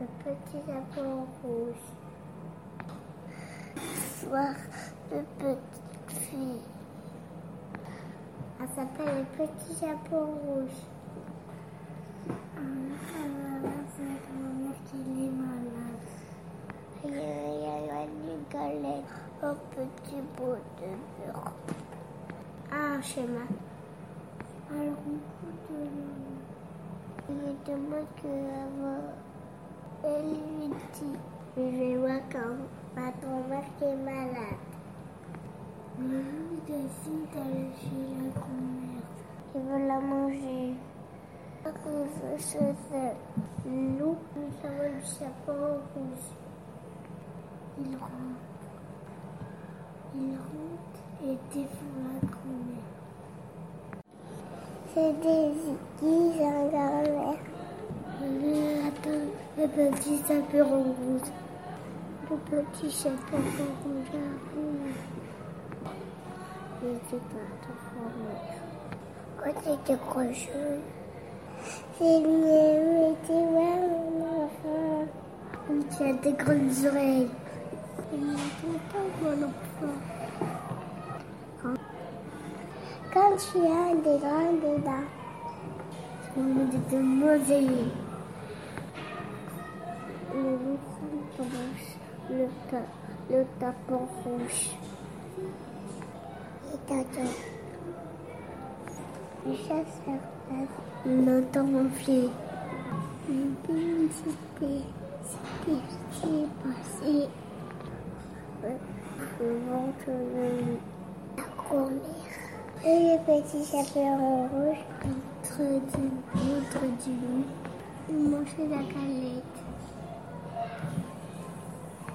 Le petit chaperon rouge. Soir de petite fille. Elle s'appelle le petit chapeau rouge. Il y a une galette, un petit bout de beurre. Un schéma. Alors on goûte Il demande que elle lui dit Je vais voir quand ma est malade. Le loup décide d'aller chez la grand-mère. Il veut la manger? Ce loup, ça va le chapeau rouge. Il rentre. Il rentre et défend la grand-mère. C'est des guises en grand-mère. Le petit chaperon rouge. Le petit chaperon rouge. Il était pas trop Quand c'était crocheux, c'est mieux, vois, mon enfant. Tu as des grandes oreilles. Il n'entend pas, mon enfant. Quand tu as des grandes dents, tu me te manger. Le loup rouge, le, ta, le tapon rouge. Et t'attends. Le chasseur passe, l'entend ronfler. Le bien c'était, c'était, c'est passé. Le ventre de la grand-mère. Et le petit chaperon rouge entre du, entre du loup. Il mangeait la galette.